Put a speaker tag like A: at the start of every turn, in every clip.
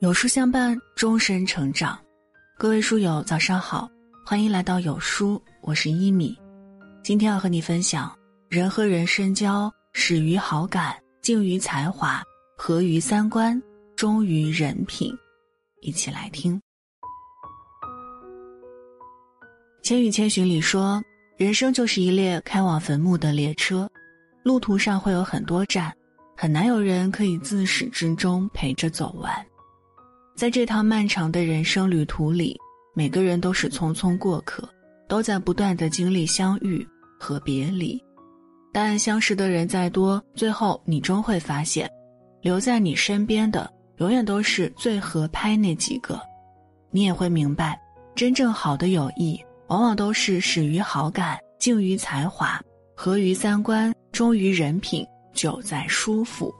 A: 有书相伴，终身成长。各位书友，早上好，欢迎来到有书，我是一米。今天要和你分享：人和人深交，始于好感，敬于才华，合于三观，忠于人品。一起来听。《千与千寻》里说，人生就是一列开往坟墓的列车，路途上会有很多站，很难有人可以自始至终陪着走完。在这趟漫长的人生旅途里，每个人都是匆匆过客，都在不断的经历相遇和别离。但相识的人再多，最后你终会发现，留在你身边的永远都是最合拍那几个。你也会明白，真正好的友谊，往往都是始于好感，敬于才华，合于三观，忠于人品，久在舒服。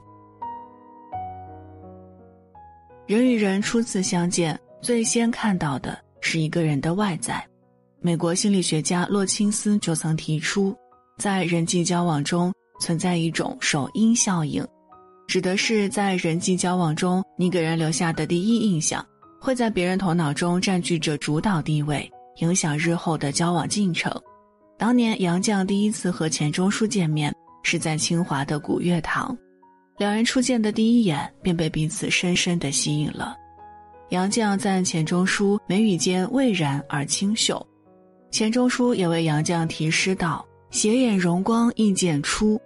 A: 人与人初次相见，最先看到的是一个人的外在。美国心理学家洛钦斯就曾提出，在人际交往中存在一种首因效应，指的是在人际交往中，你给人留下的第一印象，会在别人头脑中占据着主导地位，影响日后的交往进程。当年杨绛第一次和钱钟书见面，是在清华的古月堂。两人初见的第一眼便被彼此深深的吸引了。杨绛赞钱钟书眉宇间蔚然而清秀，钱钟书也为杨绛题诗道：“斜眼荣光易见出，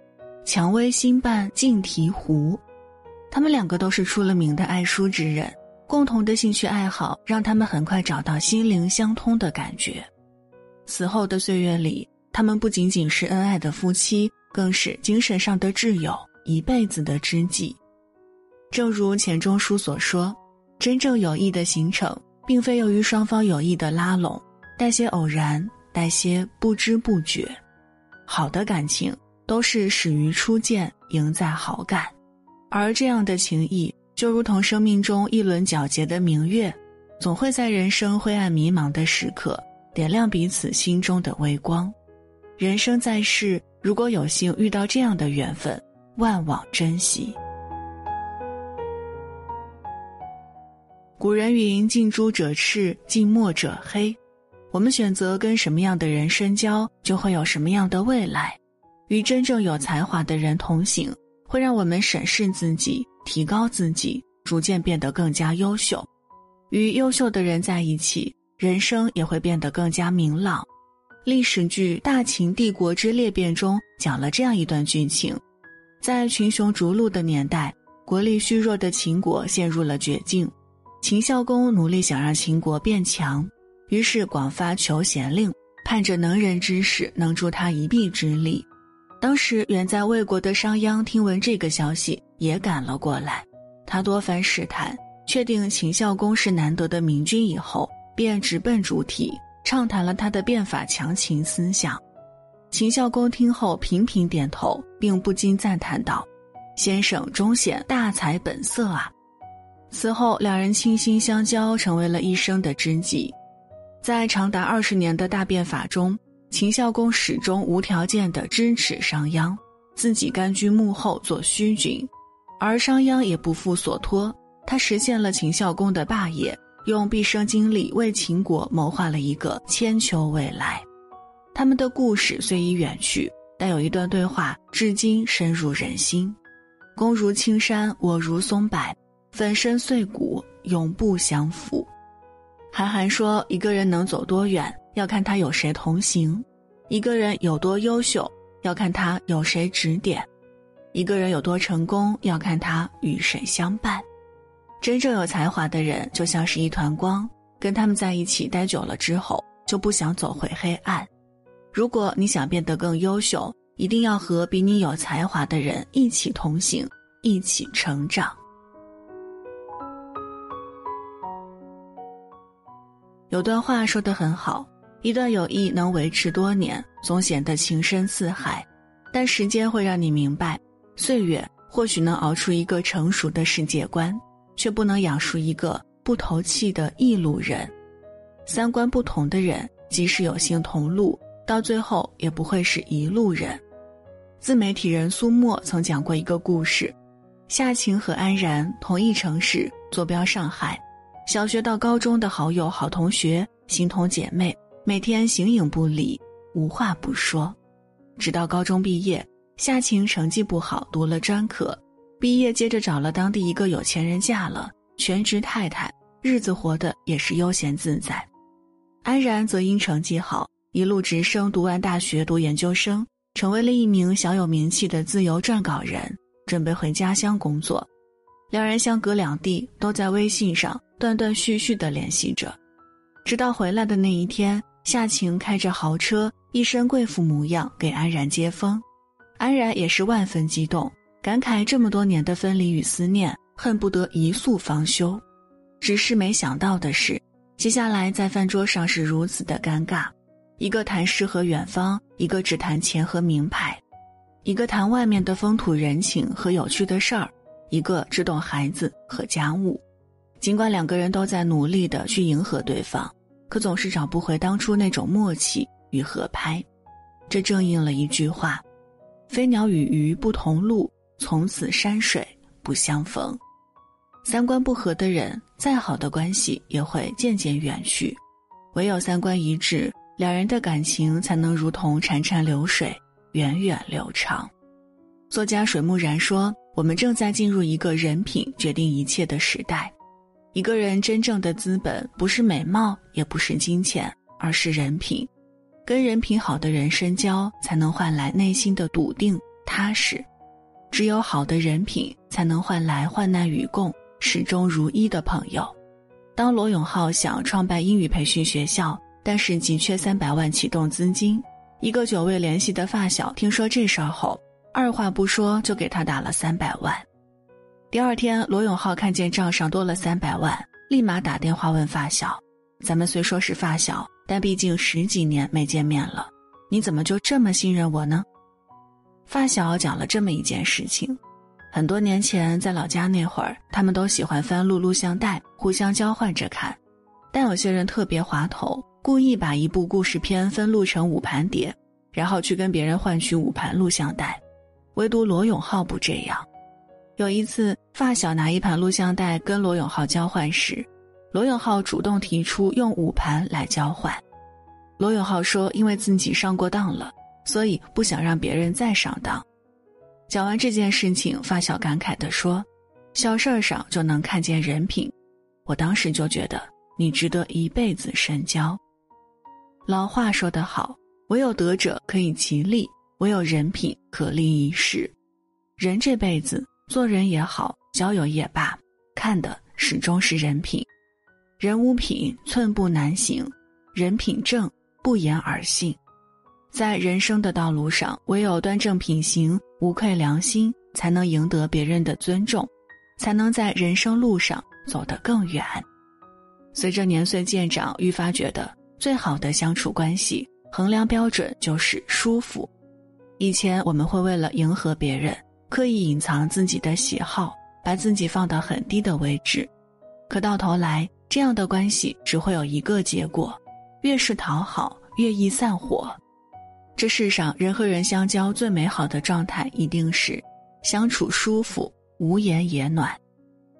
A: 蔷薇新瓣尽提壶。”他们两个都是出了名的爱书之人，共同的兴趣爱好让他们很快找到心灵相通的感觉。此后的岁月里，他们不仅仅是恩爱的夫妻，更是精神上的挚友。一辈子的知己，正如钱钟书所说：“真正友谊的形成，并非由于双方有意的拉拢，带些偶然，带些不知不觉。好的感情都是始于初见，赢在好感。而这样的情谊，就如同生命中一轮皎洁的明月，总会在人生灰暗迷茫的时刻，点亮彼此心中的微光。人生在世，如果有幸遇到这样的缘分。”万往珍惜。古人云：“近朱者赤，近墨者黑。”我们选择跟什么样的人深交，就会有什么样的未来。与真正有才华的人同行，会让我们审视自己，提高自己，逐渐变得更加优秀。与优秀的人在一起，人生也会变得更加明朗。历史剧《大秦帝国之裂变》中讲了这样一段剧情。在群雄逐鹿的年代，国力虚弱的秦国陷入了绝境。秦孝公努力想让秦国变强，于是广发求贤令，盼着能人之士能助他一臂之力。当时远在魏国的商鞅听闻这个消息，也赶了过来。他多番试探，确定秦孝公是难得的明君以后，便直奔主题，畅谈了他的变法强秦思想。秦孝公听后频频点头，并不禁赞叹道：“先生忠显大才本色啊！”此后，两人倾心相交，成为了一生的知己。在长达二十年的大变法中，秦孝公始终无条件地支持商鞅，自己甘居幕后做虚君，而商鞅也不负所托，他实现了秦孝公的霸业，用毕生精力为秦国谋划了一个千秋未来。他们的故事虽已远去，但有一段对话至今深入人心：“公如青山，我如松柏，粉身碎骨，永不相负。”韩寒说：“一个人能走多远，要看他有谁同行；一个人有多优秀，要看他有谁指点；一个人有多成功，要看他与谁相伴。真正有才华的人，就像是一团光，跟他们在一起待久了之后，就不想走回黑暗。”如果你想变得更优秀，一定要和比你有才华的人一起同行，一起成长。有段话说得很好：一段友谊能维持多年，总显得情深似海；但时间会让你明白，岁月或许能熬出一个成熟的世界观，却不能养出一个不投气的异路人。三观不同的人，即使有幸同路。到最后也不会是一路人。自媒体人苏沫曾讲过一个故事：夏晴和安然同一城市坐标上海，小学到高中的好友、好同学、形同姐妹，每天形影不离，无话不说。直到高中毕业，夏晴成绩不好，读了专科，毕业接着找了当地一个有钱人嫁了，全职太太，日子活得也是悠闲自在。安然则因成绩好，一路直升，读完大学，读研究生，成为了一名小有名气的自由撰稿人，准备回家乡工作。两人相隔两地，都在微信上断断续续的联系着，直到回来的那一天，夏晴开着豪车，一身贵妇模样给安然接风，安然也是万分激动，感慨这么多年的分离与思念，恨不得一宿方休。只是没想到的是。接下来在饭桌上是如此的尴尬，一个谈诗和远方，一个只谈钱和名牌，一个谈外面的风土人情和有趣的事儿，一个只懂孩子和家务。尽管两个人都在努力的去迎合对方，可总是找不回当初那种默契与合拍。这正应了一句话：“飞鸟与鱼不同路，从此山水不相逢。”三观不合的人，再好的关系也会渐渐远去。唯有三观一致，两人的感情才能如同潺潺流水，源远流长。作家水木然说：“我们正在进入一个人品决定一切的时代。一个人真正的资本，不是美貌，也不是金钱，而是人品。跟人品好的人深交，才能换来内心的笃定踏实。只有好的人品，才能换来患难与共。”始终如一的朋友。当罗永浩想创办英语培训学校，但是急缺三百万启动资金，一个久未联系的发小听说这事儿后，二话不说就给他打了三百万。第二天，罗永浩看见账上多了三百万，立马打电话问发小：“咱们虽说是发小，但毕竟十几年没见面了，你怎么就这么信任我呢？”发小讲了这么一件事情。很多年前，在老家那会儿，他们都喜欢翻录录像带，互相交换着看。但有些人特别滑头，故意把一部故事片分录成五盘碟，然后去跟别人换取五盘录像带。唯独罗永浩不这样。有一次，发小拿一盘录像带跟罗永浩交换时，罗永浩主动提出用五盘来交换。罗永浩说：“因为自己上过当了，所以不想让别人再上当。”讲完这件事情，发小感慨地说：“小事儿上就能看见人品。”我当时就觉得你值得一辈子深交。老话说得好：“唯有德者可以其利，唯有人品可立一世。”人这辈子做人也好，交友也罢，看的始终是人品。人无品，寸步难行；人品正，不言而信。在人生的道路上，唯有端正品行、无愧良心，才能赢得别人的尊重，才能在人生路上走得更远。随着年岁渐长，愈发觉得最好的相处关系衡量标准就是舒服。以前我们会为了迎合别人，刻意隐藏自己的喜好，把自己放到很低的位置，可到头来，这样的关系只会有一个结果：越是讨好，越易散伙。这世上人和人相交最美好的状态，一定是相处舒服，无言也暖。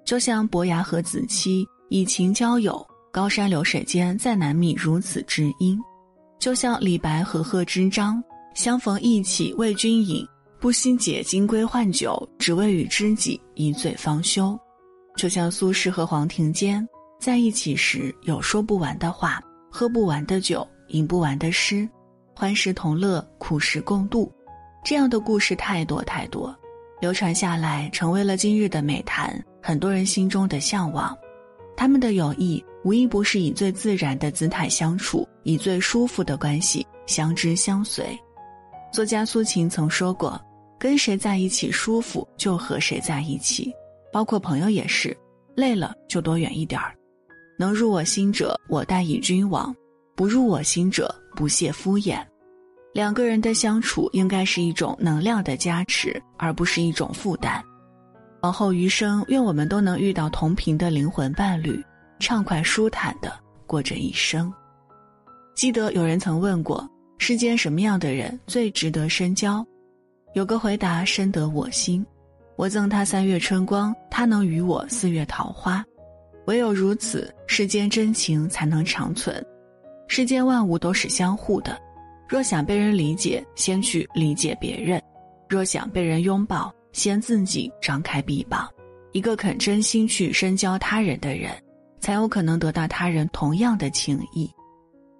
A: 就像伯牙和子期以情交友，高山流水间再难觅如此知音；就像李白和贺知章，相逢意气为君饮，不惜解金龟换酒，只为与知己一醉方休；就像苏轼和黄庭坚在一起时，有说不完的话，喝不完的酒，吟不完的诗。欢时同乐，苦时共度，这样的故事太多太多，流传下来成为了今日的美谈，很多人心中的向往。他们的友谊无一不是以最自然的姿态相处，以最舒服的关系相知相随。作家苏秦曾说过：“跟谁在一起舒服，就和谁在一起。”包括朋友也是，累了就躲远一点儿。能入我心者，我待以君王；不入我心者，不屑敷衍，两个人的相处应该是一种能量的加持，而不是一种负担。往后余生，愿我们都能遇到同频的灵魂伴侣，畅快舒坦的过这一生。记得有人曾问过：世间什么样的人最值得深交？有个回答深得我心：我赠他三月春光，他能与我四月桃花。唯有如此，世间真情才能长存。世间万物都是相互的，若想被人理解，先去理解别人；若想被人拥抱，先自己张开臂膀。一个肯真心去深交他人的人，才有可能得到他人同样的情谊。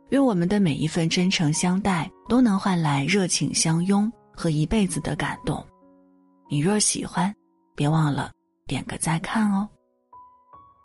A: 愿我们的每一份真诚相待，都能换来热情相拥和一辈子的感动。你若喜欢，别忘了点个再看哦。